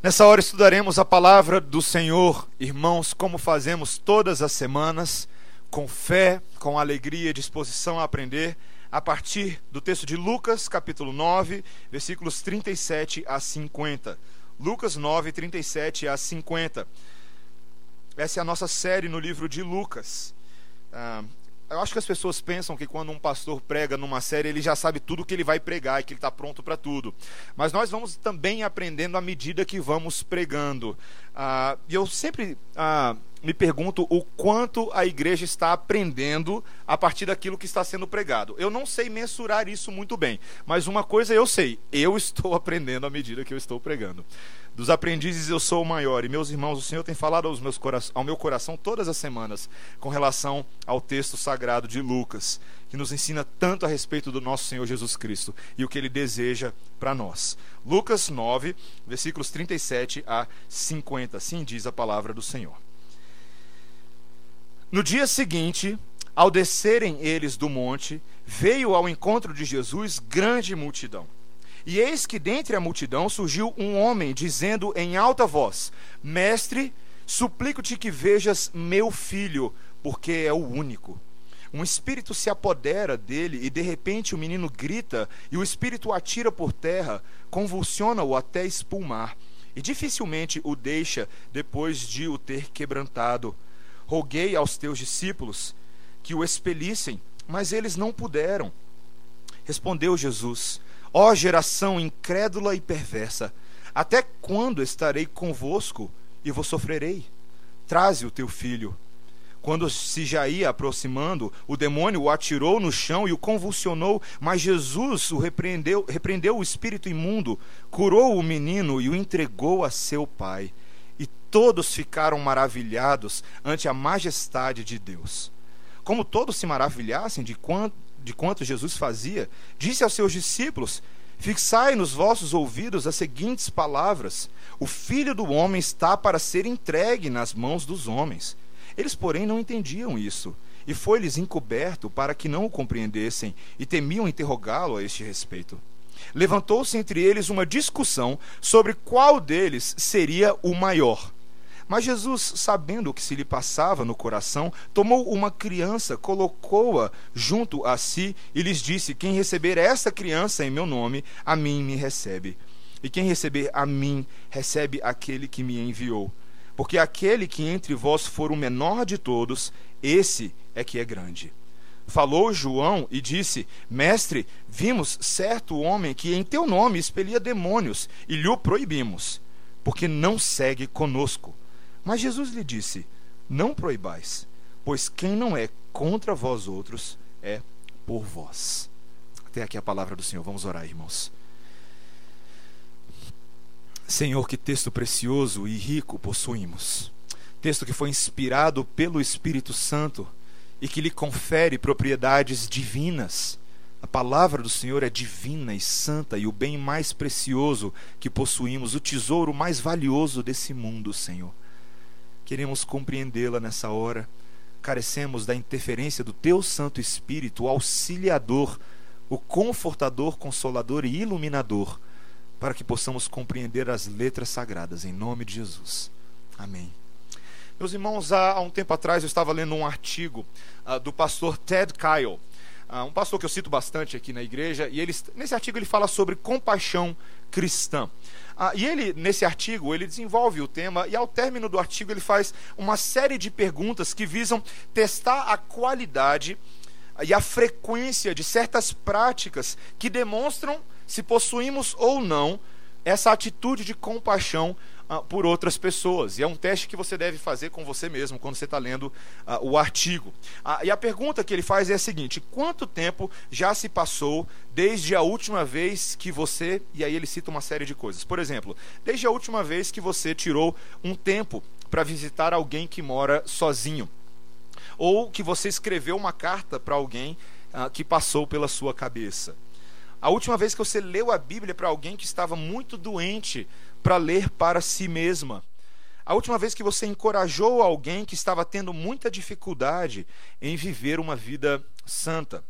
Nessa hora estudaremos a palavra do Senhor, irmãos, como fazemos todas as semanas, com fé, com alegria e disposição a aprender, a partir do texto de Lucas, capítulo 9, versículos 37 a 50. Lucas 9, 37 a 50. Essa é a nossa série no livro de Lucas. Ah, eu acho que as pessoas pensam que quando um pastor prega numa série, ele já sabe tudo que ele vai pregar e que ele está pronto para tudo. Mas nós vamos também aprendendo à medida que vamos pregando. Ah, e eu sempre ah, me pergunto o quanto a igreja está aprendendo a partir daquilo que está sendo pregado. Eu não sei mensurar isso muito bem, mas uma coisa eu sei: eu estou aprendendo à medida que eu estou pregando. Dos aprendizes eu sou o maior, e meus irmãos, o Senhor tem falado aos meus ao meu coração todas as semanas com relação ao texto sagrado de Lucas, que nos ensina tanto a respeito do nosso Senhor Jesus Cristo e o que ele deseja para nós. Lucas 9, versículos 37 a 50, assim diz a palavra do Senhor. No dia seguinte, ao descerem eles do monte, veio ao encontro de Jesus grande multidão e eis que dentre a multidão surgiu um homem, dizendo em alta voz: Mestre, suplico-te que vejas meu filho, porque é o único. Um espírito se apodera dele e de repente o menino grita e o espírito atira por terra, convulsiona-o até espumar e dificilmente o deixa depois de o ter quebrantado. Roguei aos teus discípulos que o expelissem, mas eles não puderam. Respondeu Jesus: Ó geração incrédula e perversa, até quando estarei convosco e vos sofrerei? Traze o teu filho. Quando se já ia aproximando, o demônio o atirou no chão e o convulsionou, mas Jesus o repreendeu, repreendeu o espírito imundo, curou o menino e o entregou a seu pai. E todos ficaram maravilhados ante a majestade de Deus. Como todos se maravilhassem de quanto de quanto Jesus fazia, disse aos seus discípulos: Fixai nos vossos ouvidos as seguintes palavras: O filho do homem está para ser entregue nas mãos dos homens. Eles, porém, não entendiam isso, e foi-lhes encoberto para que não o compreendessem, e temiam interrogá-lo a este respeito. Levantou-se entre eles uma discussão sobre qual deles seria o maior. Mas Jesus, sabendo o que se lhe passava no coração, tomou uma criança, colocou-a junto a si e lhes disse: Quem receber esta criança em meu nome, a mim me recebe. E quem receber a mim, recebe aquele que me enviou. Porque aquele que entre vós for o menor de todos, esse é que é grande. Falou João e disse: Mestre, vimos certo homem que em teu nome expelia demônios e lhe o proibimos, porque não segue conosco. Mas Jesus lhe disse: Não proibais, pois quem não é contra vós outros é por vós. Até aqui a palavra do Senhor. Vamos orar, irmãos. Senhor, que texto precioso e rico possuímos. Texto que foi inspirado pelo Espírito Santo e que lhe confere propriedades divinas. A palavra do Senhor é divina e santa e o bem mais precioso que possuímos, o tesouro mais valioso desse mundo, Senhor queremos compreendê-la nessa hora. Carecemos da interferência do Teu Santo Espírito, o auxiliador, o confortador, consolador e iluminador, para que possamos compreender as letras sagradas, em nome de Jesus. Amém. Meus irmãos, há, um tempo atrás eu estava lendo um artigo uh, do pastor Ted Kyle, uh, um pastor que eu cito bastante aqui na igreja, e ele, nesse artigo ele fala sobre compaixão cristã. Ah, e ele, nesse artigo, ele desenvolve o tema e ao término do artigo ele faz uma série de perguntas que visam testar a qualidade e a frequência de certas práticas que demonstram se possuímos ou não essa atitude de compaixão uh, por outras pessoas. E é um teste que você deve fazer com você mesmo quando você está lendo uh, o artigo. Uh, e a pergunta que ele faz é a seguinte: quanto tempo já se passou desde a última vez que você. E aí ele cita uma série de coisas. Por exemplo, desde a última vez que você tirou um tempo para visitar alguém que mora sozinho. Ou que você escreveu uma carta para alguém que passou pela sua cabeça. A última vez que você leu a Bíblia para alguém que estava muito doente para ler para si mesma. A última vez que você encorajou alguém que estava tendo muita dificuldade em viver uma vida santa.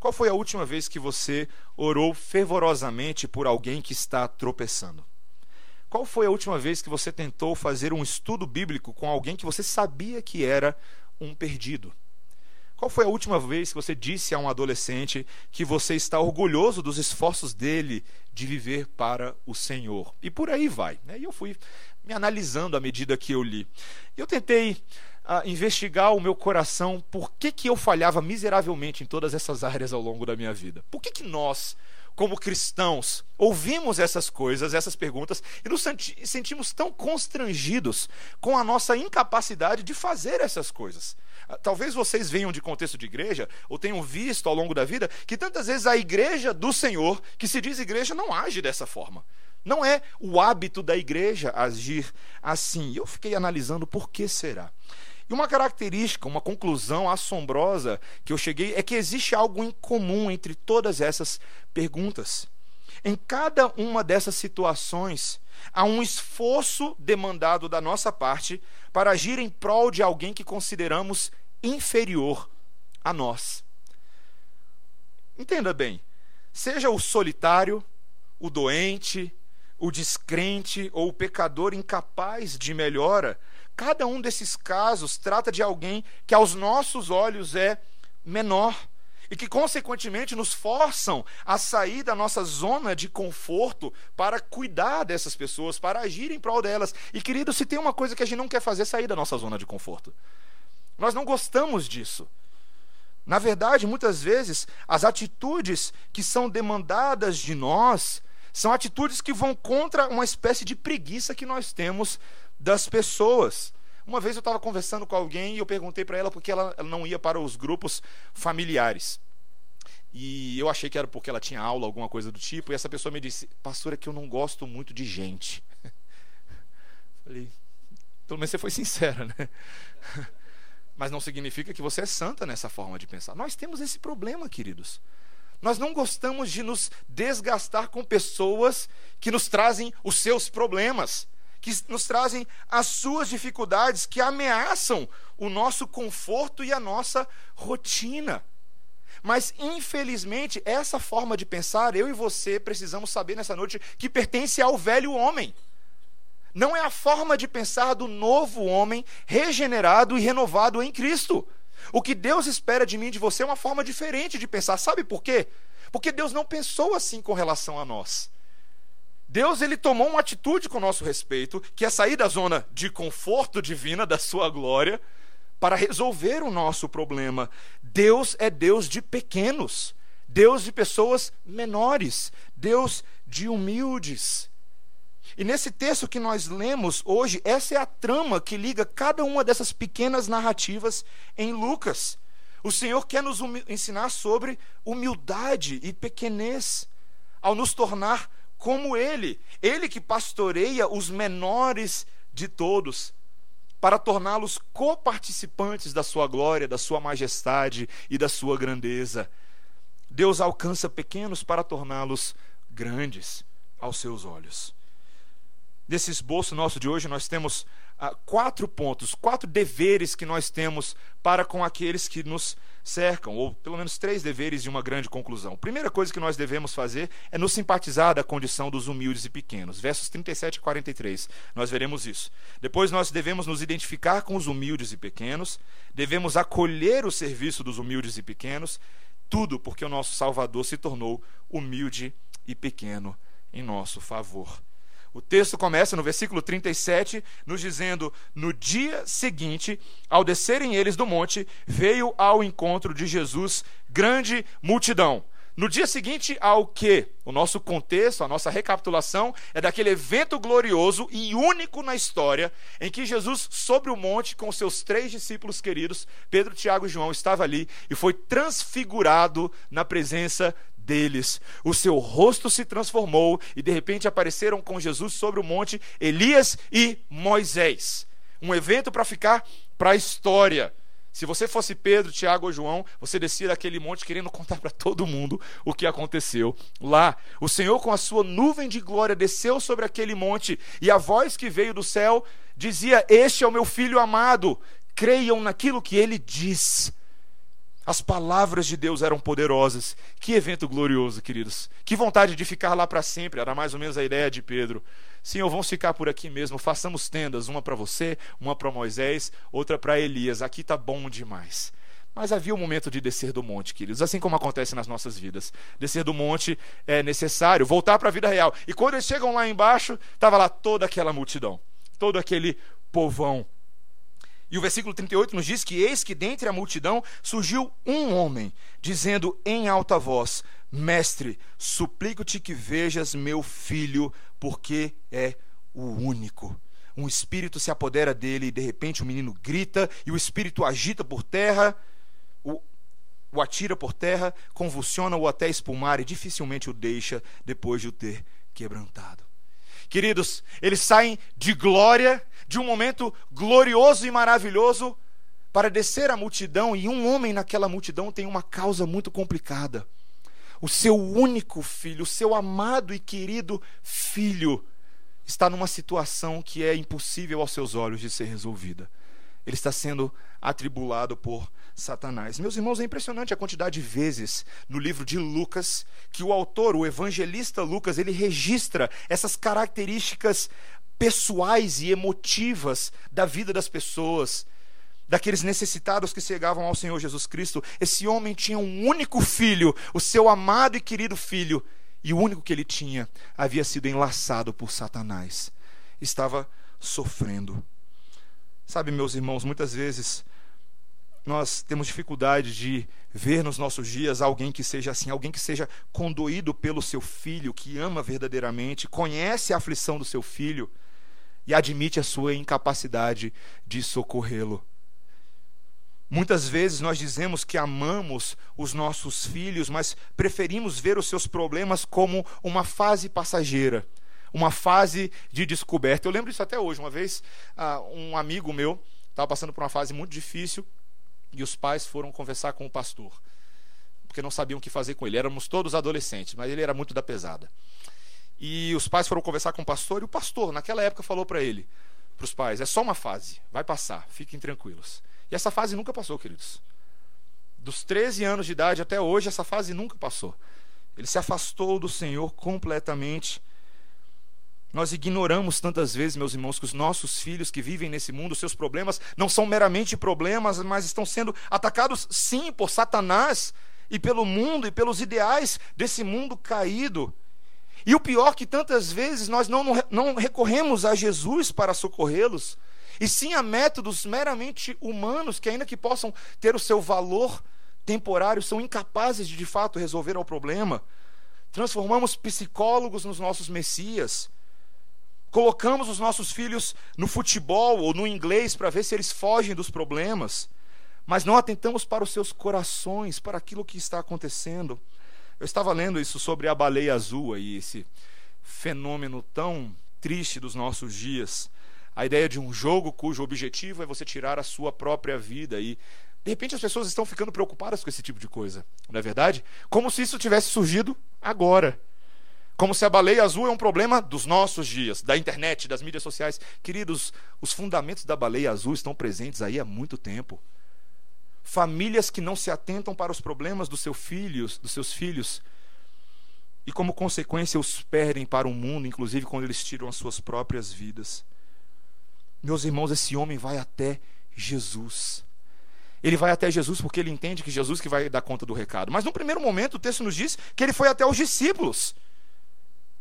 Qual foi a última vez que você orou fervorosamente por alguém que está tropeçando? Qual foi a última vez que você tentou fazer um estudo bíblico com alguém que você sabia que era um perdido? Qual foi a última vez que você disse a um adolescente que você está orgulhoso dos esforços dele de viver para o Senhor? E por aí vai. Né? E eu fui me analisando à medida que eu li. Eu tentei uh, investigar o meu coração por que, que eu falhava miseravelmente em todas essas áreas ao longo da minha vida. Por que, que nós como cristãos, ouvimos essas coisas, essas perguntas, e nos sentimos tão constrangidos com a nossa incapacidade de fazer essas coisas. Ah, talvez vocês venham de contexto de igreja, ou tenham visto ao longo da vida, que tantas vezes a igreja do Senhor, que se diz igreja, não age dessa forma. Não é o hábito da igreja agir assim. Eu fiquei analisando por que será. E uma característica, uma conclusão assombrosa que eu cheguei é que existe algo em comum entre todas essas perguntas. Em cada uma dessas situações, há um esforço demandado da nossa parte para agir em prol de alguém que consideramos inferior a nós. Entenda bem: seja o solitário, o doente, o descrente ou o pecador incapaz de melhora, Cada um desses casos trata de alguém que aos nossos olhos é menor e que, consequentemente, nos forçam a sair da nossa zona de conforto para cuidar dessas pessoas, para agir em prol delas. E, querido, se tem uma coisa que a gente não quer fazer, é sair da nossa zona de conforto. Nós não gostamos disso. Na verdade, muitas vezes, as atitudes que são demandadas de nós são atitudes que vão contra uma espécie de preguiça que nós temos das pessoas. Uma vez eu estava conversando com alguém e eu perguntei para ela por que ela não ia para os grupos familiares. E eu achei que era porque ela tinha aula, alguma coisa do tipo, e essa pessoa me disse: Pastor, é que eu não gosto muito de gente. Falei, pelo menos você foi sincera, né? Mas não significa que você é santa nessa forma de pensar. Nós temos esse problema, queridos. Nós não gostamos de nos desgastar com pessoas que nos trazem os seus problemas que nos trazem as suas dificuldades, que ameaçam o nosso conforto e a nossa rotina. Mas, infelizmente, essa forma de pensar, eu e você precisamos saber nessa noite que pertence ao velho homem. Não é a forma de pensar do novo homem regenerado e renovado em Cristo. O que Deus espera de mim e de você é uma forma diferente de pensar. Sabe por quê? Porque Deus não pensou assim com relação a nós. Deus ele tomou uma atitude com nosso respeito, que é sair da zona de conforto divina da sua glória para resolver o nosso problema. Deus é Deus de pequenos, Deus de pessoas menores, Deus de humildes. E nesse texto que nós lemos hoje, essa é a trama que liga cada uma dessas pequenas narrativas em Lucas. O Senhor quer nos ensinar sobre humildade e pequenez, ao nos tornar como ele, ele que pastoreia os menores de todos, para torná-los coparticipantes da sua glória, da sua majestade e da sua grandeza. Deus alcança pequenos para torná-los grandes aos seus olhos. Nesse esboço nosso de hoje, nós temos quatro pontos, quatro deveres que nós temos para com aqueles que nos cercam, ou pelo menos três deveres de uma grande conclusão. Primeira coisa que nós devemos fazer é nos simpatizar da condição dos humildes e pequenos. Versos 37 e 43, nós veremos isso. Depois nós devemos nos identificar com os humildes e pequenos, devemos acolher o serviço dos humildes e pequenos, tudo porque o nosso Salvador se tornou humilde e pequeno em nosso favor. O texto começa no versículo 37, nos dizendo: No dia seguinte, ao descerem eles do monte, veio ao encontro de Jesus grande multidão. No dia seguinte ao que? O nosso contexto, a nossa recapitulação é daquele evento glorioso e único na história em que Jesus, sobre o monte, com seus três discípulos queridos, Pedro, Tiago e João, estava ali e foi transfigurado na presença deles. O seu rosto se transformou e de repente apareceram com Jesus sobre o monte Elias e Moisés. Um evento para ficar para a história. Se você fosse Pedro, Tiago ou João, você descia daquele monte querendo contar para todo mundo o que aconteceu lá. O Senhor, com a sua nuvem de glória, desceu sobre aquele monte e a voz que veio do céu dizia: Este é o meu filho amado, creiam naquilo que ele diz. As palavras de Deus eram poderosas. Que evento glorioso, queridos. Que vontade de ficar lá para sempre. Era mais ou menos a ideia de Pedro. Senhor, vamos ficar por aqui mesmo. Façamos tendas, uma para você, uma para Moisés, outra para Elias. Aqui está bom demais. Mas havia um momento de descer do monte, queridos, assim como acontece nas nossas vidas. Descer do monte é necessário, voltar para a vida real. E quando eles chegam lá embaixo, estava lá toda aquela multidão, todo aquele povão e o versículo 38 nos diz que eis que dentre a multidão surgiu um homem, dizendo em alta voz: Mestre, suplico-te que vejas meu filho, porque é o único. Um espírito se apodera dele e de repente o menino grita e o espírito agita por terra, o, o atira por terra, convulsiona-o até espumar e dificilmente o deixa depois de o ter quebrantado. Queridos, eles saem de glória, de um momento glorioso e maravilhoso, para descer a multidão, e um homem naquela multidão tem uma causa muito complicada. O seu único filho, o seu amado e querido filho, está numa situação que é impossível aos seus olhos de ser resolvida. Ele está sendo atribulado por Satanás. Meus irmãos, é impressionante a quantidade de vezes no livro de Lucas que o autor, o evangelista Lucas, ele registra essas características pessoais e emotivas da vida das pessoas, daqueles necessitados que chegavam ao Senhor Jesus Cristo. Esse homem tinha um único filho, o seu amado e querido filho, e o único que ele tinha havia sido enlaçado por Satanás. Estava sofrendo. Sabe, meus irmãos, muitas vezes nós temos dificuldade de ver nos nossos dias alguém que seja assim, alguém que seja condoído pelo seu filho, que ama verdadeiramente, conhece a aflição do seu filho e admite a sua incapacidade de socorrê-lo. Muitas vezes nós dizemos que amamos os nossos filhos, mas preferimos ver os seus problemas como uma fase passageira, uma fase de descoberta. Eu lembro isso até hoje. Uma vez, ah, um amigo meu estava passando por uma fase muito difícil e os pais foram conversar com o pastor, porque não sabiam o que fazer com ele. Éramos todos adolescentes, mas ele era muito da pesada. E os pais foram conversar com o pastor, e o pastor, naquela época, falou para ele, para os pais: é só uma fase, vai passar, fiquem tranquilos. E essa fase nunca passou, queridos. Dos 13 anos de idade até hoje, essa fase nunca passou. Ele se afastou do Senhor completamente nós ignoramos tantas vezes, meus irmãos, que os nossos filhos que vivem nesse mundo, seus problemas não são meramente problemas, mas estão sendo atacados sim por Satanás e pelo mundo e pelos ideais desse mundo caído. E o pior que tantas vezes nós não, não recorremos a Jesus para socorrê-los, e sim a métodos meramente humanos que, ainda que possam ter o seu valor temporário, são incapazes de de fato resolver o problema. Transformamos psicólogos nos nossos messias colocamos os nossos filhos no futebol ou no inglês para ver se eles fogem dos problemas, mas não atentamos para os seus corações, para aquilo que está acontecendo. Eu estava lendo isso sobre a baleia azul e esse fenômeno tão triste dos nossos dias. A ideia de um jogo cujo objetivo é você tirar a sua própria vida e de repente as pessoas estão ficando preocupadas com esse tipo de coisa, não é verdade? Como se isso tivesse surgido agora. Como se a baleia azul é um problema dos nossos dias, da internet, das mídias sociais. Queridos, os fundamentos da baleia azul estão presentes aí há muito tempo. Famílias que não se atentam para os problemas dos seus filhos, dos seus filhos, e como consequência os perdem para o mundo, inclusive quando eles tiram as suas próprias vidas. Meus irmãos, esse homem vai até Jesus. Ele vai até Jesus porque ele entende que Jesus que vai dar conta do recado. Mas no primeiro momento o texto nos diz que ele foi até os discípulos.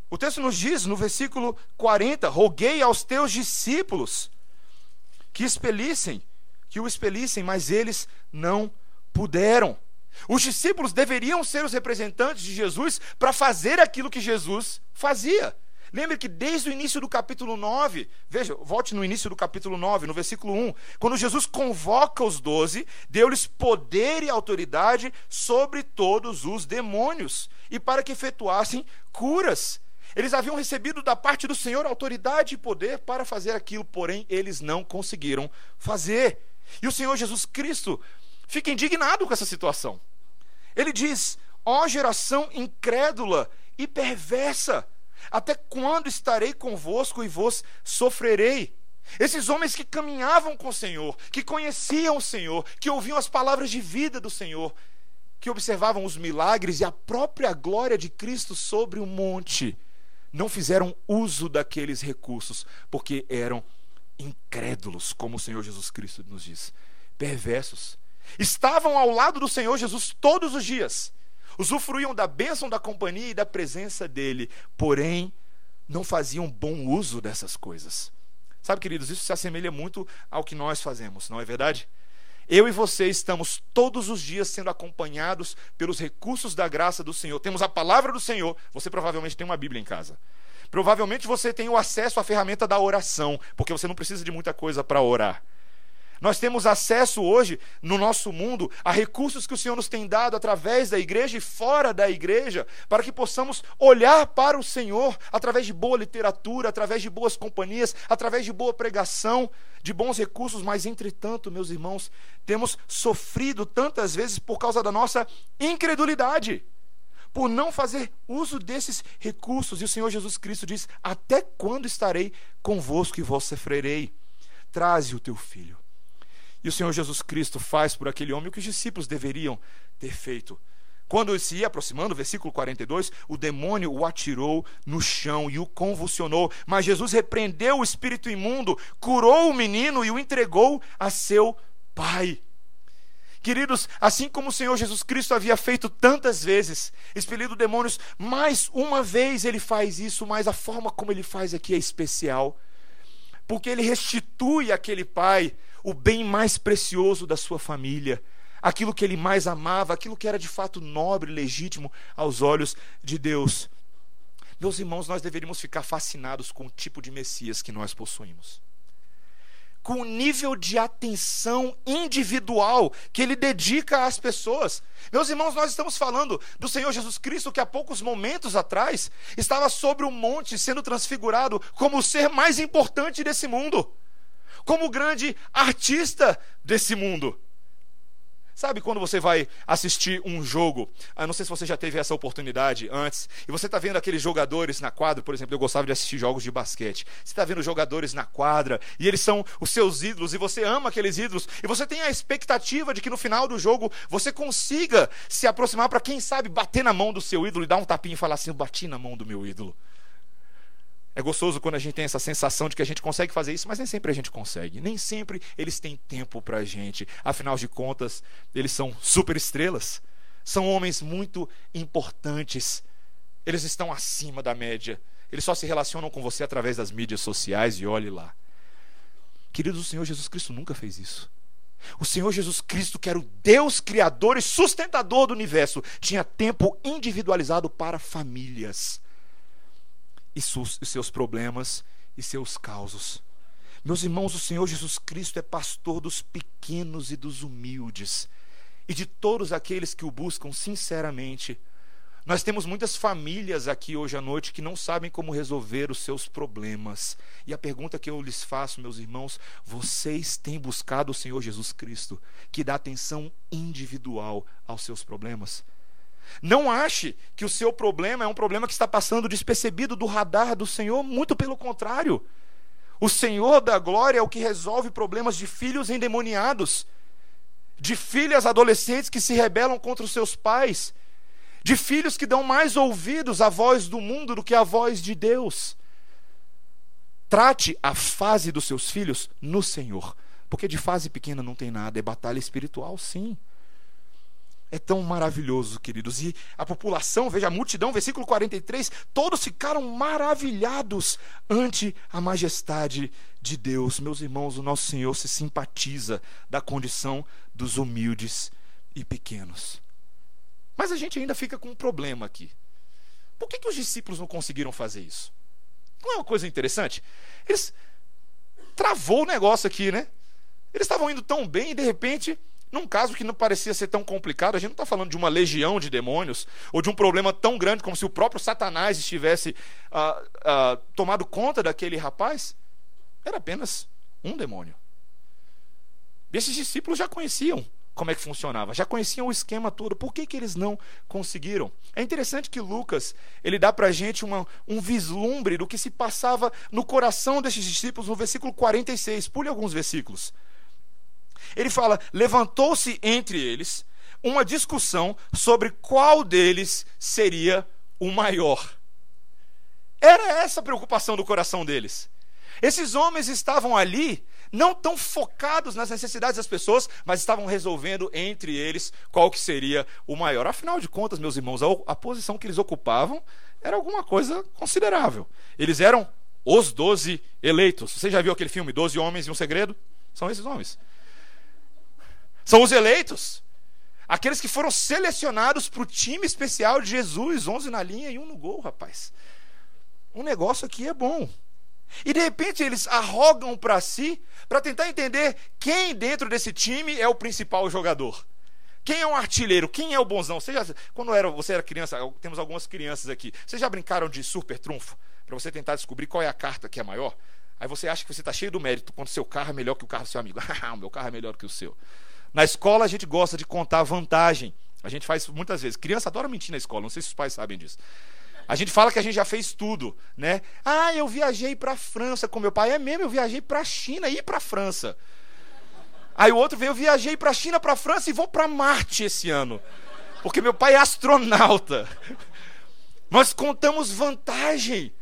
O texto nos diz, no versículo 40, roguei aos teus discípulos que expelissem, que o expelissem, mas eles não puderam. Os discípulos deveriam ser os representantes de Jesus para fazer aquilo que Jesus fazia. Lembre que desde o início do capítulo 9, veja, volte no início do capítulo 9, no versículo 1, quando Jesus convoca os doze, deu-lhes poder e autoridade sobre todos os demônios, e para que efetuassem curas. Eles haviam recebido da parte do Senhor autoridade e poder para fazer aquilo, porém eles não conseguiram fazer. E o Senhor Jesus Cristo fica indignado com essa situação. Ele diz: Ó oh, geração incrédula e perversa, até quando estarei convosco e vos sofrerei? Esses homens que caminhavam com o Senhor, que conheciam o Senhor, que ouviam as palavras de vida do Senhor, que observavam os milagres e a própria glória de Cristo sobre o monte, não fizeram uso daqueles recursos, porque eram incrédulos, como o Senhor Jesus Cristo nos diz, perversos. Estavam ao lado do Senhor Jesus todos os dias, usufruíam da bênção da companhia e da presença dele, porém não faziam bom uso dessas coisas. Sabe, queridos, isso se assemelha muito ao que nós fazemos, não é verdade? Eu e você estamos todos os dias sendo acompanhados pelos recursos da graça do Senhor. Temos a palavra do Senhor. Você provavelmente tem uma Bíblia em casa. Provavelmente você tem o acesso à ferramenta da oração, porque você não precisa de muita coisa para orar. Nós temos acesso hoje, no nosso mundo, a recursos que o Senhor nos tem dado através da igreja e fora da igreja, para que possamos olhar para o Senhor através de boa literatura, através de boas companhias, através de boa pregação, de bons recursos, mas entretanto, meus irmãos, temos sofrido tantas vezes por causa da nossa incredulidade por não fazer uso desses recursos. E o Senhor Jesus Cristo diz: Até quando estarei convosco e vos sofrerei? Traze o teu filho. E o Senhor Jesus Cristo faz por aquele homem o que os discípulos deveriam ter feito. Quando se ia aproximando, versículo 42, o demônio o atirou no chão e o convulsionou. Mas Jesus repreendeu o espírito imundo, curou o menino e o entregou a seu pai. Queridos, assim como o Senhor Jesus Cristo havia feito tantas vezes, expelido demônios, mais uma vez ele faz isso, mas a forma como ele faz aqui é especial. Porque ele restitui àquele pai o bem mais precioso da sua família, aquilo que ele mais amava, aquilo que era de fato nobre, legítimo aos olhos de Deus. Meus irmãos, nós deveríamos ficar fascinados com o tipo de Messias que nós possuímos. Com o nível de atenção individual que ele dedica às pessoas. Meus irmãos, nós estamos falando do Senhor Jesus Cristo que há poucos momentos atrás estava sobre o monte sendo transfigurado como o ser mais importante desse mundo como grande artista desse mundo. Sabe quando você vai assistir um jogo? Eu não sei se você já teve essa oportunidade antes. E você está vendo aqueles jogadores na quadra, por exemplo, eu gostava de assistir jogos de basquete. Você está vendo jogadores na quadra e eles são os seus ídolos e você ama aqueles ídolos e você tem a expectativa de que no final do jogo você consiga se aproximar para quem sabe bater na mão do seu ídolo e dar um tapinha e falar assim: "Eu bati na mão do meu ídolo". É gostoso quando a gente tem essa sensação de que a gente consegue fazer isso, mas nem sempre a gente consegue. Nem sempre eles têm tempo para a gente. Afinal de contas, eles são super estrelas. São homens muito importantes. Eles estão acima da média. Eles só se relacionam com você através das mídias sociais e olhe lá. Queridos, o Senhor Jesus Cristo nunca fez isso. O Senhor Jesus Cristo, que era o Deus criador e sustentador do universo, tinha tempo individualizado para famílias e seus problemas e seus causos. Meus irmãos, o Senhor Jesus Cristo é pastor dos pequenos e dos humildes e de todos aqueles que o buscam sinceramente. Nós temos muitas famílias aqui hoje à noite que não sabem como resolver os seus problemas. E a pergunta que eu lhes faço, meus irmãos, vocês têm buscado o Senhor Jesus Cristo, que dá atenção individual aos seus problemas? Não ache que o seu problema é um problema que está passando despercebido do radar do Senhor, muito pelo contrário. O Senhor da glória é o que resolve problemas de filhos endemoniados, de filhas adolescentes que se rebelam contra os seus pais, de filhos que dão mais ouvidos à voz do mundo do que à voz de Deus. Trate a fase dos seus filhos no Senhor, porque de fase pequena não tem nada, é batalha espiritual, sim. É tão maravilhoso, queridos. E a população, veja a multidão, versículo 43, todos ficaram maravilhados ante a majestade de Deus. Meus irmãos, o nosso Senhor se simpatiza da condição dos humildes e pequenos. Mas a gente ainda fica com um problema aqui. Por que, que os discípulos não conseguiram fazer isso? Não é uma coisa interessante? Eles travou o negócio aqui, né? Eles estavam indo tão bem e de repente num caso que não parecia ser tão complicado, a gente não está falando de uma legião de demônios, ou de um problema tão grande como se o próprio Satanás estivesse ah, ah, tomado conta daquele rapaz. Era apenas um demônio. E esses discípulos já conheciam como é que funcionava, já conheciam o esquema todo, por que, que eles não conseguiram? É interessante que Lucas, ele dá para a gente uma, um vislumbre do que se passava no coração desses discípulos no versículo 46, pule alguns versículos. Ele fala, levantou-se entre eles uma discussão sobre qual deles seria o maior. Era essa a preocupação do coração deles. Esses homens estavam ali não tão focados nas necessidades das pessoas, mas estavam resolvendo entre eles qual que seria o maior. Afinal de contas, meus irmãos, a, a posição que eles ocupavam era alguma coisa considerável. Eles eram os doze eleitos. Você já viu aquele filme Doze Homens e um Segredo? São esses homens. São os eleitos. Aqueles que foram selecionados para o time especial de Jesus, 11 na linha e um no gol, rapaz. Um negócio aqui é bom. E de repente eles arrogam para si para tentar entender quem dentro desse time é o principal jogador. Quem é um artilheiro? Quem é o bonzão? Você já, quando era, você era criança, temos algumas crianças aqui. Vocês já brincaram de super trunfo? Para você tentar descobrir qual é a carta que é maior? Aí você acha que você está cheio do mérito quando seu carro é melhor que o carro do seu amigo. o meu carro é melhor que o seu. Na escola a gente gosta de contar vantagem. A gente faz muitas vezes. Criança adora mentir na escola, não sei se os pais sabem disso. A gente fala que a gente já fez tudo, né? Ah, eu viajei para a França com meu pai. É mesmo, eu viajei para a China e para a França. Aí o outro veio, eu viajei para a China, para a França e vou para Marte esse ano. Porque meu pai é astronauta. Nós contamos vantagem.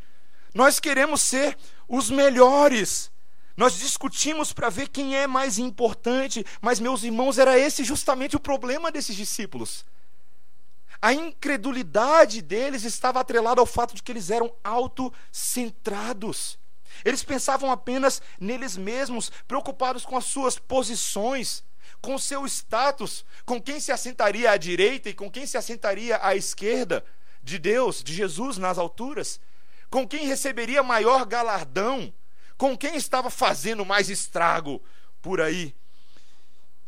Nós queremos ser os melhores. Nós discutimos para ver quem é mais importante, mas meus irmãos, era esse justamente o problema desses discípulos. A incredulidade deles estava atrelada ao fato de que eles eram autocentrados. Eles pensavam apenas neles mesmos, preocupados com as suas posições, com seu status, com quem se assentaria à direita e com quem se assentaria à esquerda de Deus, de Jesus nas alturas, com quem receberia maior galardão, com quem estava fazendo mais estrago por aí.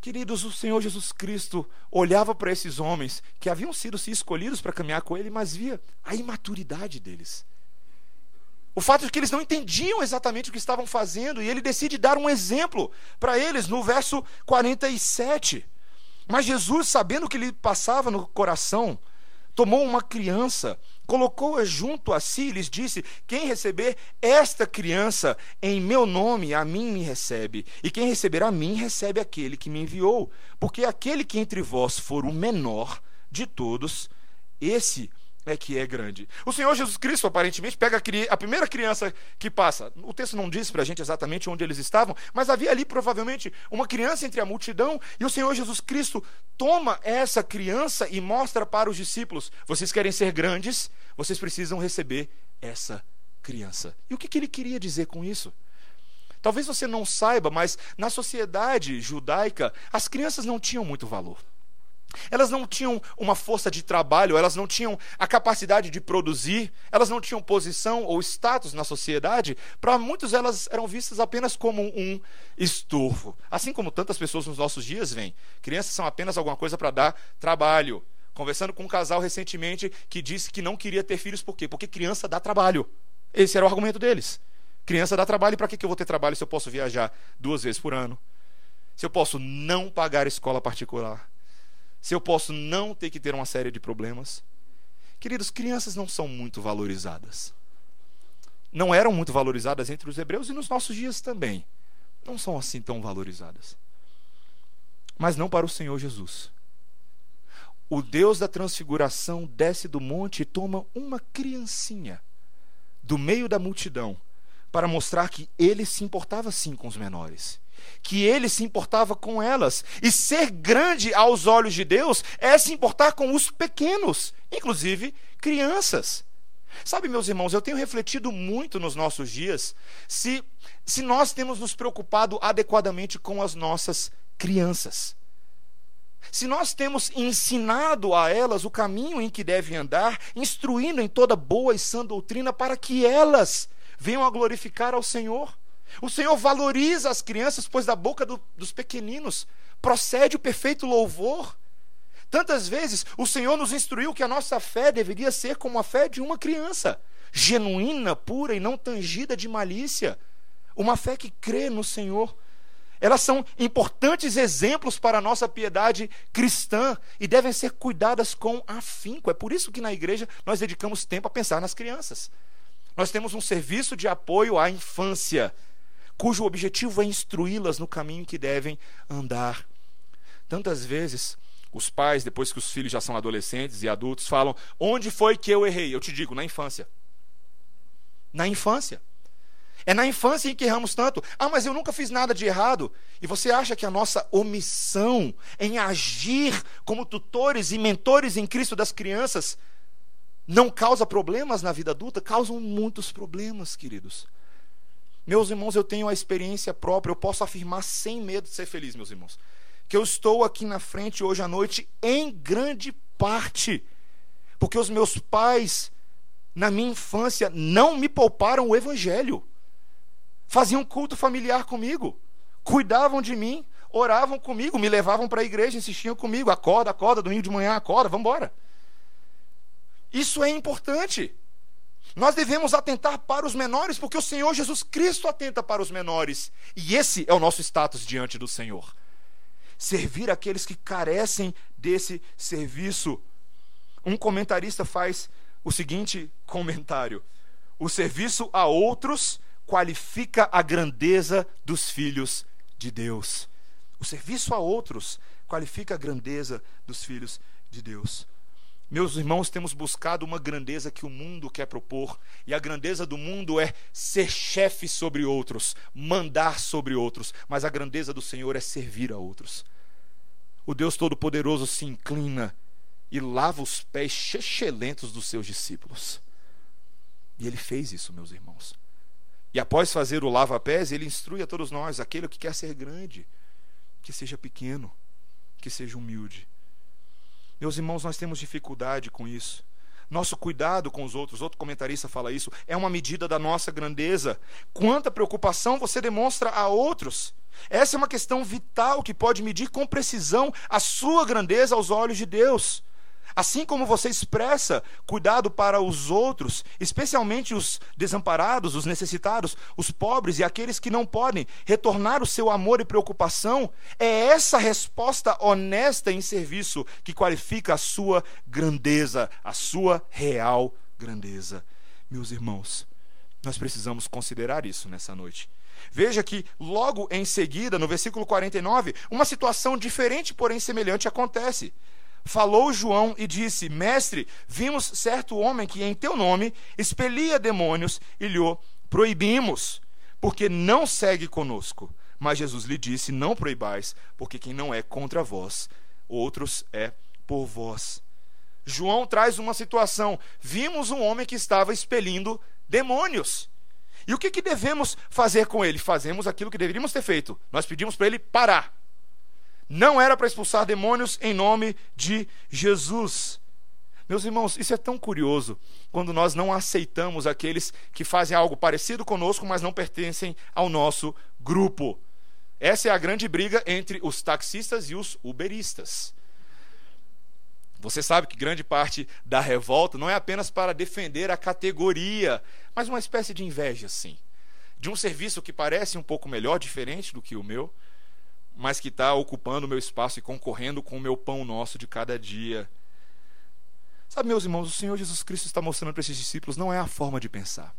Queridos, o Senhor Jesus Cristo olhava para esses homens que haviam sido se escolhidos para caminhar com Ele, mas via a imaturidade deles. O fato de que eles não entendiam exatamente o que estavam fazendo, e ele decide dar um exemplo para eles no verso 47. Mas Jesus, sabendo o que lhe passava no coração, tomou uma criança colocou-a junto a si e lhes disse: Quem receber esta criança em meu nome, a mim me recebe, e quem receber a mim, recebe aquele que me enviou. Porque aquele que entre vós for o menor de todos, esse é que é grande. O Senhor Jesus Cristo, aparentemente, pega a, primeira criança que passa. O texto não diz para a gente exatamente onde eles estavam, mas havia ali provavelmente uma criança entre a multidão, e o Senhor Jesus Cristo toma essa criança e mostra para os discípulos: vocês querem ser grandes, vocês precisam receber essa criança. E o que, que ele queria dizer com isso? Talvez você não saiba, mas na sociedade judaica, as crianças não tinham muito valor. Elas não tinham uma força de trabalho, elas não tinham a capacidade de produzir, elas não tinham posição ou status na sociedade. Para muitos, elas eram vistas apenas como um estorvo. Assim como tantas pessoas nos nossos dias veem. Crianças são apenas alguma coisa para dar trabalho. Conversando com um casal recentemente que disse que não queria ter filhos, por quê? Porque criança dá trabalho. Esse era o argumento deles. Criança dá trabalho, para que, que eu vou ter trabalho se eu posso viajar duas vezes por ano? Se eu posso não pagar escola particular? Se eu posso não ter que ter uma série de problemas. Queridos, crianças não são muito valorizadas. Não eram muito valorizadas entre os hebreus e nos nossos dias também. Não são assim tão valorizadas. Mas não para o Senhor Jesus. O Deus da transfiguração desce do monte e toma uma criancinha do meio da multidão para mostrar que ele se importava sim com os menores que ele se importava com elas. E ser grande aos olhos de Deus é se importar com os pequenos, inclusive crianças. Sabe, meus irmãos, eu tenho refletido muito nos nossos dias se, se nós temos nos preocupado adequadamente com as nossas crianças. Se nós temos ensinado a elas o caminho em que devem andar, instruindo em toda boa e sã doutrina para que elas venham a glorificar ao Senhor. O Senhor valoriza as crianças, pois da boca do, dos pequeninos procede o perfeito louvor. Tantas vezes o Senhor nos instruiu que a nossa fé deveria ser como a fé de uma criança, genuína, pura e não tangida de malícia. Uma fé que crê no Senhor. Elas são importantes exemplos para a nossa piedade cristã e devem ser cuidadas com afinco. É por isso que na igreja nós dedicamos tempo a pensar nas crianças. Nós temos um serviço de apoio à infância, cujo objetivo é instruí-las no caminho que devem andar. Tantas vezes, os pais, depois que os filhos já são adolescentes e adultos, falam: Onde foi que eu errei? Eu te digo, na infância. Na infância. É na infância em que erramos tanto. Ah, mas eu nunca fiz nada de errado. E você acha que a nossa omissão em agir como tutores e mentores em Cristo das crianças não causa problemas na vida adulta? Causam muitos problemas, queridos. Meus irmãos, eu tenho a experiência própria, eu posso afirmar sem medo de ser feliz, meus irmãos, que eu estou aqui na frente hoje à noite em grande parte porque os meus pais, na minha infância, não me pouparam o evangelho faziam culto familiar comigo, cuidavam de mim, oravam comigo, me levavam para a igreja, insistiam comigo, acorda, acorda, domingo de manhã, acorda, vamos embora. Isso é importante. Nós devemos atentar para os menores, porque o Senhor Jesus Cristo atenta para os menores. E esse é o nosso status diante do Senhor. Servir aqueles que carecem desse serviço. Um comentarista faz o seguinte comentário: o serviço a outros qualifica a grandeza dos filhos de Deus. O serviço a outros qualifica a grandeza dos filhos de Deus. Meus irmãos, temos buscado uma grandeza que o mundo quer propor, e a grandeza do mundo é ser chefe sobre outros, mandar sobre outros, mas a grandeza do Senhor é servir a outros. O Deus Todo-Poderoso se inclina e lava os pés chechelentos dos seus discípulos. E ele fez isso, meus irmãos. E após fazer o lava-pés, ele instrui a todos nós, aquele que quer ser grande, que seja pequeno, que seja humilde. Meus irmãos, nós temos dificuldade com isso. Nosso cuidado com os outros, outro comentarista fala isso, é uma medida da nossa grandeza. Quanta preocupação você demonstra a outros. Essa é uma questão vital que pode medir com precisão a sua grandeza aos olhos de Deus. Assim como você expressa cuidado para os outros, especialmente os desamparados, os necessitados, os pobres e aqueles que não podem retornar o seu amor e preocupação, é essa resposta honesta em serviço que qualifica a sua grandeza, a sua real grandeza. Meus irmãos, nós precisamos considerar isso nessa noite. Veja que logo em seguida, no versículo 49, uma situação diferente, porém semelhante acontece. Falou João e disse: Mestre, vimos certo homem que em teu nome expelia demônios e lhe proibimos, porque não segue conosco. Mas Jesus lhe disse: Não proibais, porque quem não é contra vós, outros é por vós. João traz uma situação. Vimos um homem que estava expelindo demônios. E o que, que devemos fazer com ele? Fazemos aquilo que deveríamos ter feito. Nós pedimos para ele parar não era para expulsar demônios em nome de Jesus. Meus irmãos, isso é tão curioso quando nós não aceitamos aqueles que fazem algo parecido conosco, mas não pertencem ao nosso grupo. Essa é a grande briga entre os taxistas e os uberistas. Você sabe que grande parte da revolta não é apenas para defender a categoria, mas uma espécie de inveja, sim. De um serviço que parece um pouco melhor, diferente do que o meu, mas que está ocupando o meu espaço e concorrendo com o meu pão nosso de cada dia. Sabe, meus irmãos, o Senhor Jesus Cristo está mostrando para esses discípulos não é a forma de pensar.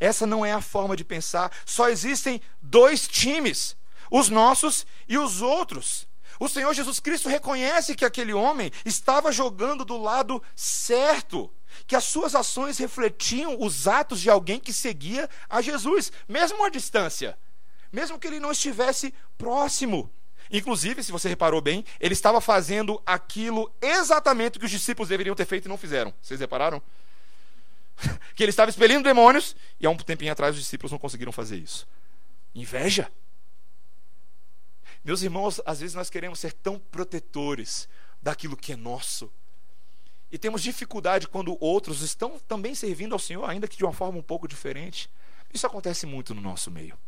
Essa não é a forma de pensar. Só existem dois times: os nossos e os outros. O Senhor Jesus Cristo reconhece que aquele homem estava jogando do lado certo, que as suas ações refletiam os atos de alguém que seguia a Jesus, mesmo à distância mesmo que ele não estivesse próximo. Inclusive, se você reparou bem, ele estava fazendo aquilo exatamente que os discípulos deveriam ter feito e não fizeram. Vocês repararam? que ele estava expelindo demônios e há um tempinho atrás os discípulos não conseguiram fazer isso. Inveja. Meus irmãos, às vezes nós queremos ser tão protetores daquilo que é nosso. E temos dificuldade quando outros estão também servindo ao Senhor, ainda que de uma forma um pouco diferente. Isso acontece muito no nosso meio.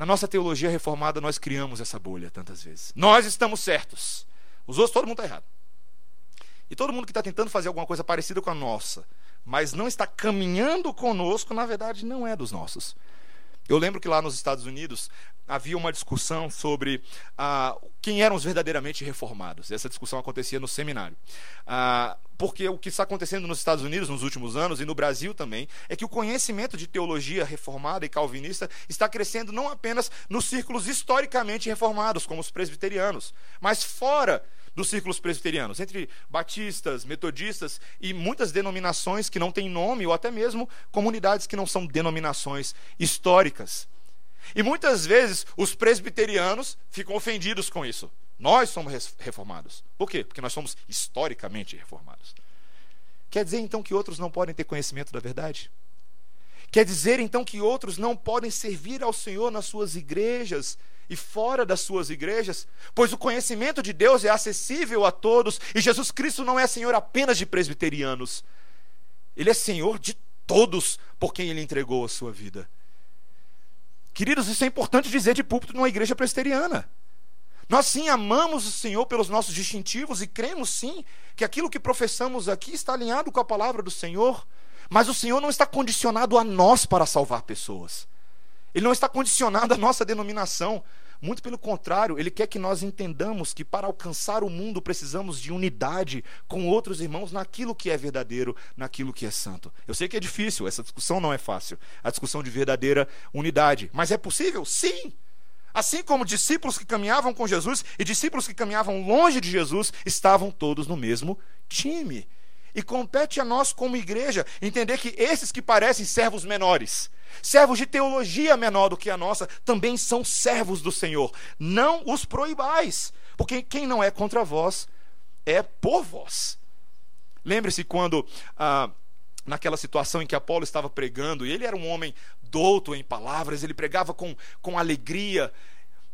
Na nossa teologia reformada, nós criamos essa bolha tantas vezes. Nós estamos certos. Os outros, todo mundo está errado. E todo mundo que está tentando fazer alguma coisa parecida com a nossa, mas não está caminhando conosco, na verdade, não é dos nossos. Eu lembro que lá nos Estados Unidos havia uma discussão sobre ah, quem eram os verdadeiramente reformados. Essa discussão acontecia no seminário. Ah, porque o que está acontecendo nos Estados Unidos nos últimos anos e no Brasil também é que o conhecimento de teologia reformada e calvinista está crescendo não apenas nos círculos historicamente reformados, como os presbiterianos, mas fora dos círculos presbiterianos, entre batistas, metodistas e muitas denominações que não têm nome, ou até mesmo comunidades que não são denominações históricas. E muitas vezes os presbiterianos ficam ofendidos com isso. Nós somos reformados. Por quê? Porque nós somos historicamente reformados. Quer dizer então que outros não podem ter conhecimento da verdade? Quer dizer então que outros não podem servir ao Senhor nas suas igrejas e fora das suas igrejas? Pois o conhecimento de Deus é acessível a todos e Jesus Cristo não é Senhor apenas de presbiterianos. Ele é Senhor de todos por quem ele entregou a sua vida. Queridos, isso é importante dizer de púlpito numa igreja presbiteriana. Nós sim amamos o Senhor pelos nossos distintivos e cremos sim que aquilo que professamos aqui está alinhado com a palavra do Senhor, mas o Senhor não está condicionado a nós para salvar pessoas. Ele não está condicionado à nossa denominação. Muito pelo contrário, ele quer que nós entendamos que para alcançar o mundo precisamos de unidade com outros irmãos naquilo que é verdadeiro, naquilo que é santo. Eu sei que é difícil, essa discussão não é fácil, a discussão de verdadeira unidade. Mas é possível? Sim! Assim como discípulos que caminhavam com Jesus e discípulos que caminhavam longe de Jesus estavam todos no mesmo time. E compete a nós, como igreja, entender que esses que parecem servos menores, servos de teologia menor do que a nossa, também são servos do Senhor. Não os proibais, porque quem não é contra vós é por vós. Lembre-se quando, ah, naquela situação em que Apolo estava pregando, e ele era um homem douto em palavras, ele pregava com, com alegria.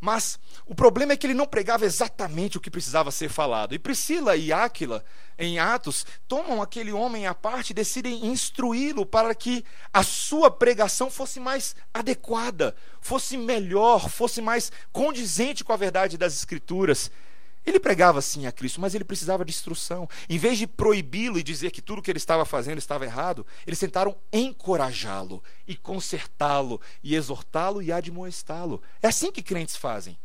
Mas o problema é que ele não pregava exatamente o que precisava ser falado. E Priscila e Áquila, em Atos, tomam aquele homem à parte e decidem instruí-lo para que a sua pregação fosse mais adequada, fosse melhor, fosse mais condizente com a verdade das Escrituras. Ele pregava sim a Cristo, mas ele precisava de instrução. Em vez de proibi-lo e dizer que tudo que ele estava fazendo estava errado, eles tentaram encorajá-lo e consertá-lo e exortá-lo e admoestá-lo. É assim que crentes fazem.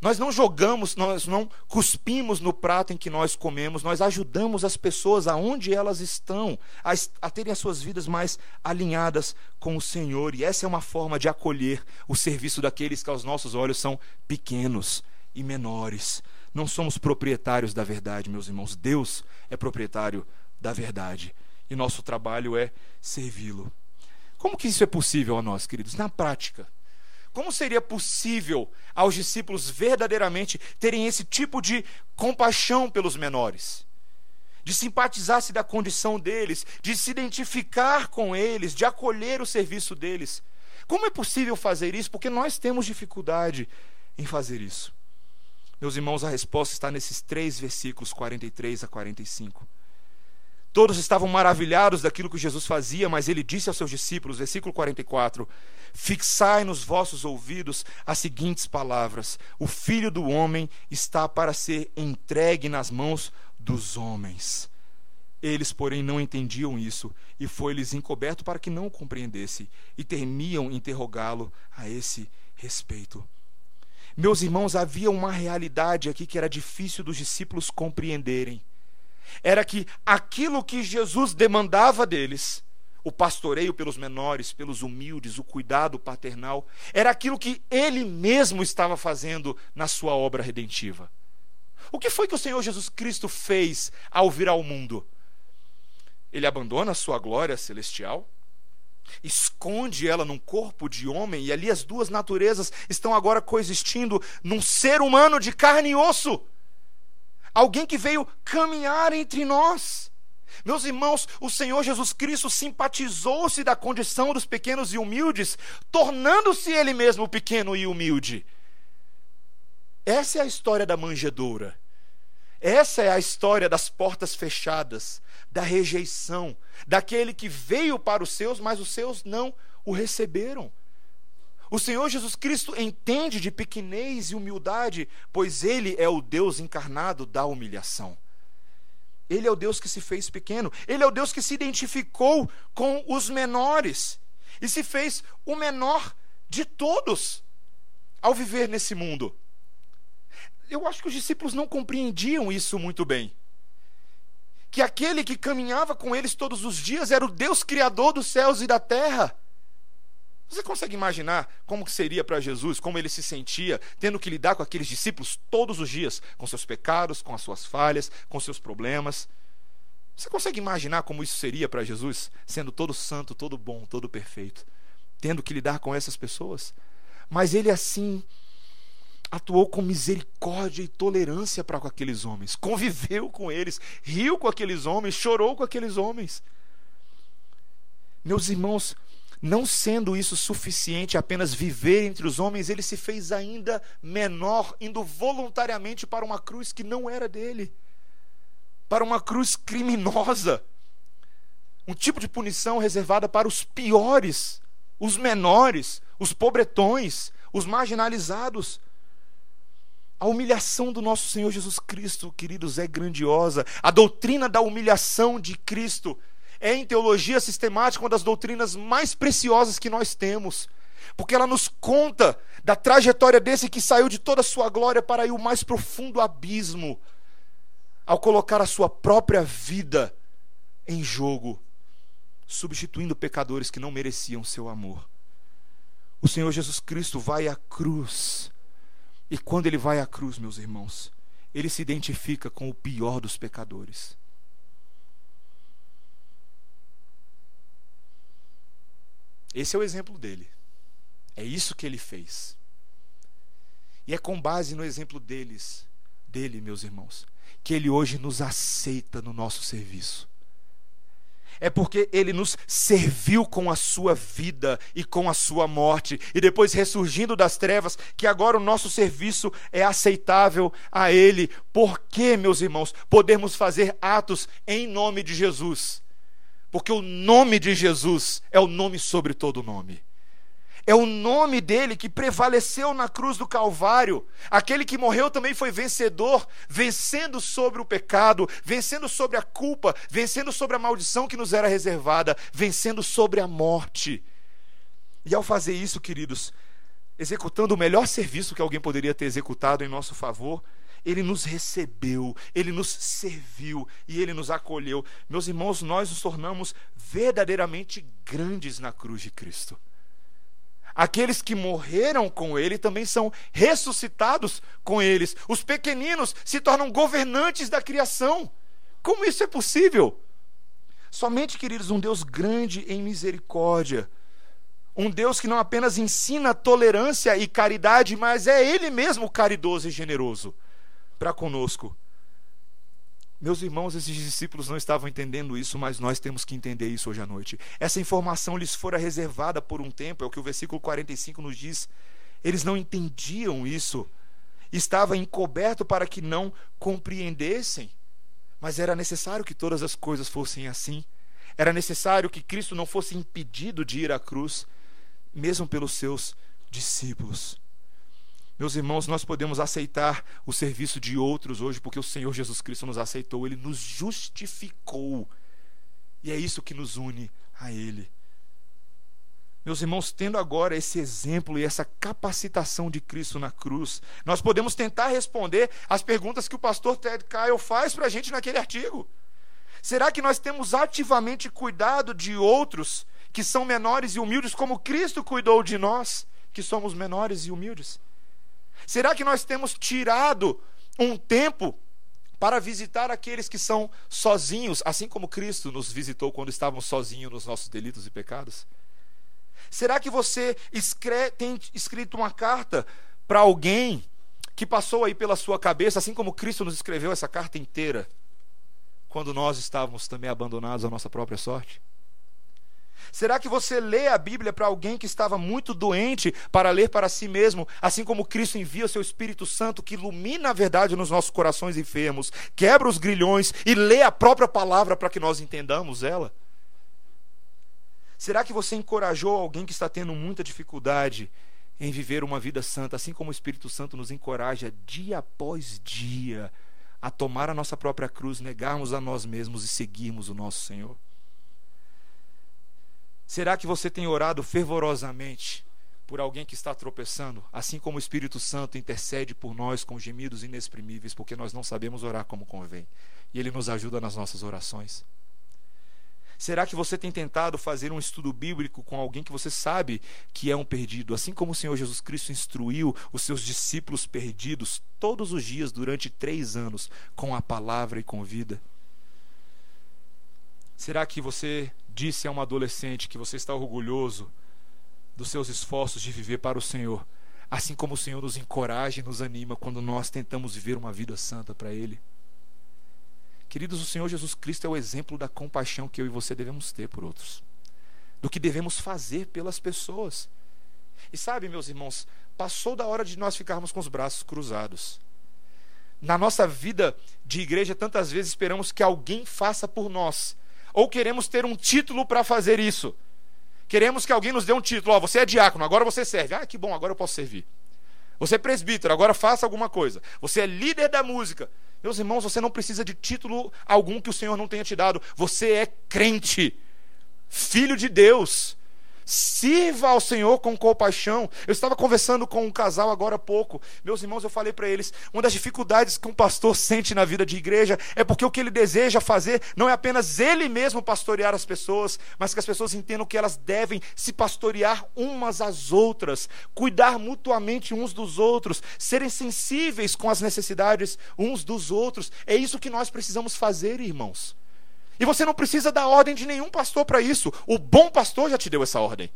Nós não jogamos, nós não cuspimos no prato em que nós comemos, nós ajudamos as pessoas aonde elas estão a, a, terem as suas vidas mais alinhadas com o Senhor. E essa é uma forma de acolher o serviço daqueles que aos nossos olhos são pequenos e menores. Não somos proprietários da verdade, meus irmãos. Deus é proprietário da verdade. E nosso trabalho é servi-lo. Como que isso é possível a nós, queridos? Na prática. Como seria possível aos discípulos verdadeiramente terem esse tipo de compaixão pelos menores? De simpatizar-se da condição deles, de se identificar com eles, de acolher o serviço deles. Como é possível fazer isso? Porque nós temos dificuldade em fazer isso. Meus irmãos, a resposta está nesses três versículos, 43 a 45. Todos estavam maravilhados daquilo que Jesus fazia, mas ele disse aos seus discípulos, versículo 44: Fixai nos vossos ouvidos as seguintes palavras: O filho do homem está para ser entregue nas mãos dos homens. Eles, porém, não entendiam isso, e foi-lhes encoberto para que não o compreendesse, e temiam interrogá-lo a esse respeito. Meus irmãos, havia uma realidade aqui que era difícil dos discípulos compreenderem. Era que aquilo que Jesus demandava deles, o pastoreio pelos menores, pelos humildes, o cuidado paternal, era aquilo que ele mesmo estava fazendo na sua obra redentiva. O que foi que o Senhor Jesus Cristo fez ao vir ao mundo? Ele abandona a sua glória celestial? Esconde ela num corpo de homem, e ali as duas naturezas estão agora coexistindo num ser humano de carne e osso. Alguém que veio caminhar entre nós. Meus irmãos, o Senhor Jesus Cristo simpatizou-se da condição dos pequenos e humildes, tornando-se ele mesmo pequeno e humilde. Essa é a história da manjedoura. Essa é a história das portas fechadas, da rejeição, daquele que veio para os seus, mas os seus não o receberam. O Senhor Jesus Cristo entende de pequenez e humildade, pois Ele é o Deus encarnado da humilhação. Ele é o Deus que se fez pequeno, Ele é o Deus que se identificou com os menores. e se fez o menor de todos ao viver nesse mundo. Eu acho que os discípulos não compreendiam isso muito bem. Que aquele que caminhava com eles todos os dias era o Deus criador dos céus e da terra. Você consegue imaginar como que seria para Jesus, como ele se sentia, tendo que lidar com aqueles discípulos todos os dias, com seus pecados, com as suas falhas, com seus problemas? Você consegue imaginar como isso seria para Jesus, sendo todo santo, todo bom, todo perfeito, tendo que lidar com essas pessoas? Mas ele assim atuou com misericórdia e tolerância para com aqueles homens, conviveu com eles, riu com aqueles homens, chorou com aqueles homens. Meus irmãos, não sendo isso suficiente apenas viver entre os homens, ele se fez ainda menor, indo voluntariamente para uma cruz que não era dele para uma cruz criminosa. Um tipo de punição reservada para os piores, os menores, os pobretões, os marginalizados. A humilhação do nosso Senhor Jesus Cristo, queridos, é grandiosa. A doutrina da humilhação de Cristo é, em teologia sistemática, uma das doutrinas mais preciosas que nós temos. Porque ela nos conta da trajetória desse que saiu de toda a sua glória para ir o mais profundo abismo ao colocar a sua própria vida em jogo, substituindo pecadores que não mereciam seu amor. O Senhor Jesus Cristo vai à cruz, e quando ele vai à cruz, meus irmãos, ele se identifica com o pior dos pecadores. Esse é o exemplo dele. É isso que ele fez. E é com base no exemplo deles, dele, meus irmãos, que Ele hoje nos aceita no nosso serviço. É porque Ele nos serviu com a sua vida e com a sua morte, e depois ressurgindo das trevas, que agora o nosso serviço é aceitável a Ele. Porque, meus irmãos, podemos fazer atos em nome de Jesus? Porque o nome de Jesus é o nome sobre todo nome. É o nome dele que prevaleceu na cruz do Calvário. Aquele que morreu também foi vencedor, vencendo sobre o pecado, vencendo sobre a culpa, vencendo sobre a maldição que nos era reservada, vencendo sobre a morte. E ao fazer isso, queridos, executando o melhor serviço que alguém poderia ter executado em nosso favor, ele nos recebeu, ele nos serviu e ele nos acolheu. Meus irmãos, nós nos tornamos verdadeiramente grandes na cruz de Cristo aqueles que morreram com ele também são ressuscitados com eles. Os pequeninos se tornam governantes da criação. Como isso é possível? Somente, queridos, um Deus grande em misericórdia. Um Deus que não apenas ensina tolerância e caridade, mas é Ele mesmo caridoso e generoso para conosco. Meus irmãos, esses discípulos não estavam entendendo isso, mas nós temos que entender isso hoje à noite. Essa informação lhes fora reservada por um tempo, é o que o versículo 45 nos diz. Eles não entendiam isso. Estava encoberto para que não compreendessem. Mas era necessário que todas as coisas fossem assim. Era necessário que Cristo não fosse impedido de ir à cruz, mesmo pelos seus discípulos. Meus irmãos, nós podemos aceitar o serviço de outros hoje porque o Senhor Jesus Cristo nos aceitou, ele nos justificou. E é isso que nos une a ele. Meus irmãos, tendo agora esse exemplo e essa capacitação de Cristo na cruz, nós podemos tentar responder as perguntas que o pastor Ted Kyle faz para a gente naquele artigo. Será que nós temos ativamente cuidado de outros que são menores e humildes, como Cristo cuidou de nós, que somos menores e humildes? Será que nós temos tirado um tempo para visitar aqueles que são sozinhos, assim como Cristo nos visitou quando estávamos sozinhos nos nossos delitos e pecados? Será que você tem escrito uma carta para alguém que passou aí pela sua cabeça, assim como Cristo nos escreveu essa carta inteira, quando nós estávamos também abandonados à nossa própria sorte? Será que você lê a Bíblia para alguém que estava muito doente para ler para si mesmo, assim como Cristo envia o seu Espírito Santo que ilumina a verdade nos nossos corações enfermos, quebra os grilhões e lê a própria palavra para que nós entendamos ela? Será que você encorajou alguém que está tendo muita dificuldade em viver uma vida santa, assim como o Espírito Santo nos encoraja dia após dia a tomar a nossa própria cruz, negarmos a nós mesmos e seguirmos o nosso Senhor? Será que você tem orado fervorosamente por alguém que está tropeçando, assim como o Espírito Santo intercede por nós com gemidos inexprimíveis, porque nós não sabemos orar como convém, e ele nos ajuda nas nossas orações? Será que você tem tentado fazer um estudo bíblico com alguém que você sabe que é um perdido, assim como o Senhor Jesus Cristo instruiu os seus discípulos perdidos todos os dias durante três anos com a palavra e com vida? Será que você disse a um adolescente que você está orgulhoso dos seus esforços de viver para o Senhor, assim como o Senhor nos encoraja e nos anima quando nós tentamos viver uma vida santa para Ele? Queridos, o Senhor Jesus Cristo é o exemplo da compaixão que eu e você devemos ter por outros, do que devemos fazer pelas pessoas. E sabe, meus irmãos, passou da hora de nós ficarmos com os braços cruzados. Na nossa vida de igreja, tantas vezes esperamos que alguém faça por nós, ou queremos ter um título para fazer isso. Queremos que alguém nos dê um título, ó, oh, você é diácono, agora você serve. Ah, que bom, agora eu posso servir. Você é presbítero, agora faça alguma coisa. Você é líder da música. Meus irmãos, você não precisa de título algum que o Senhor não tenha te dado. Você é crente, filho de Deus. Sirva ao Senhor com compaixão. Eu estava conversando com um casal agora há pouco. Meus irmãos, eu falei para eles: uma das dificuldades que um pastor sente na vida de igreja é porque o que ele deseja fazer não é apenas ele mesmo pastorear as pessoas, mas que as pessoas entendam que elas devem se pastorear umas às outras, cuidar mutuamente uns dos outros, serem sensíveis com as necessidades uns dos outros. É isso que nós precisamos fazer, irmãos. E você não precisa dar ordem de nenhum pastor para isso. O bom pastor já te deu essa ordem.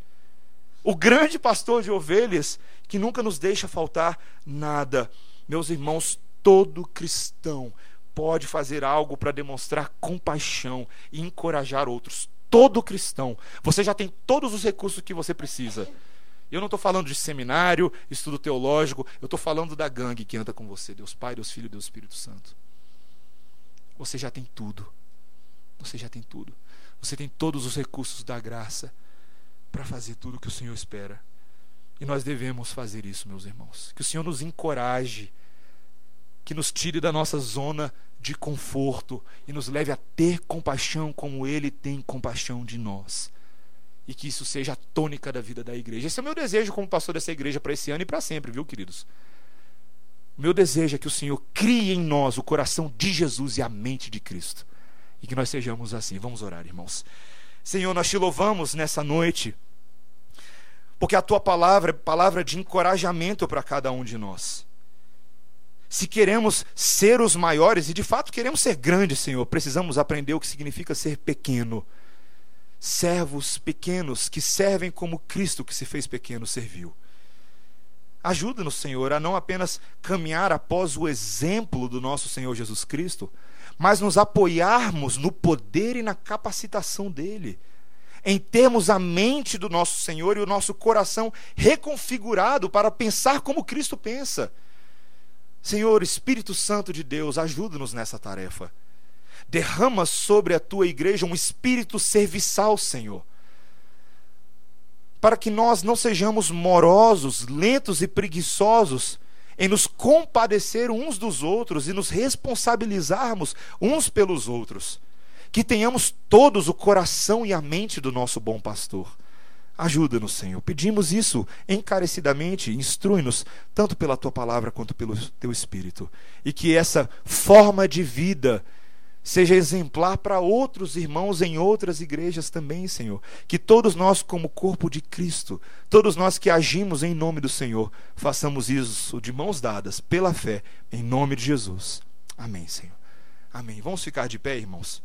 O grande pastor de ovelhas que nunca nos deixa faltar nada. Meus irmãos, todo cristão pode fazer algo para demonstrar compaixão e encorajar outros. Todo cristão. Você já tem todos os recursos que você precisa. Eu não estou falando de seminário, estudo teológico, eu estou falando da gangue que anda com você, Deus Pai, Deus Filho, Deus Espírito Santo. Você já tem tudo. Você já tem tudo. Você tem todos os recursos da graça para fazer tudo o que o Senhor espera. E nós devemos fazer isso, meus irmãos. Que o Senhor nos encoraje, que nos tire da nossa zona de conforto e nos leve a ter compaixão como Ele tem compaixão de nós. E que isso seja a tônica da vida da igreja. Esse é o meu desejo como pastor dessa igreja para esse ano e para sempre, viu, queridos? O meu desejo é que o Senhor crie em nós o coração de Jesus e a mente de Cristo e que nós sejamos assim. Vamos orar, irmãos. Senhor, nós te louvamos nessa noite, porque a tua palavra é palavra de encorajamento para cada um de nós. Se queremos ser os maiores, e de fato queremos ser grandes, Senhor, precisamos aprender o que significa ser pequeno. Servos pequenos que servem como Cristo que se fez pequeno serviu. Ajuda-nos, Senhor, a não apenas caminhar após o exemplo do nosso Senhor Jesus Cristo, mas nos apoiarmos no poder e na capacitação dele. Em termos a mente do nosso Senhor e o nosso coração reconfigurado para pensar como Cristo pensa. Senhor, Espírito Santo de Deus, ajuda-nos nessa tarefa. Derrama sobre a tua igreja um espírito serviçal, Senhor. Para que nós não sejamos morosos, lentos e preguiçosos em nos compadecer uns dos outros e nos responsabilizarmos uns pelos outros. Que tenhamos todos o coração e a mente do nosso bom pastor. Ajuda-nos, Senhor. Pedimos isso encarecidamente, instrui-nos, tanto pela tua palavra quanto pelo teu espírito. E que essa forma de vida seja exemplar para outros irmãos em outras igrejas também, Senhor. Que todos nós, como corpo de Cristo, todos nós que agimos em nome do Senhor, façamos isso de mãos dadas, pela fé, em nome de Jesus. Amém, Senhor. Amém. Vamos ficar de pé, irmãos.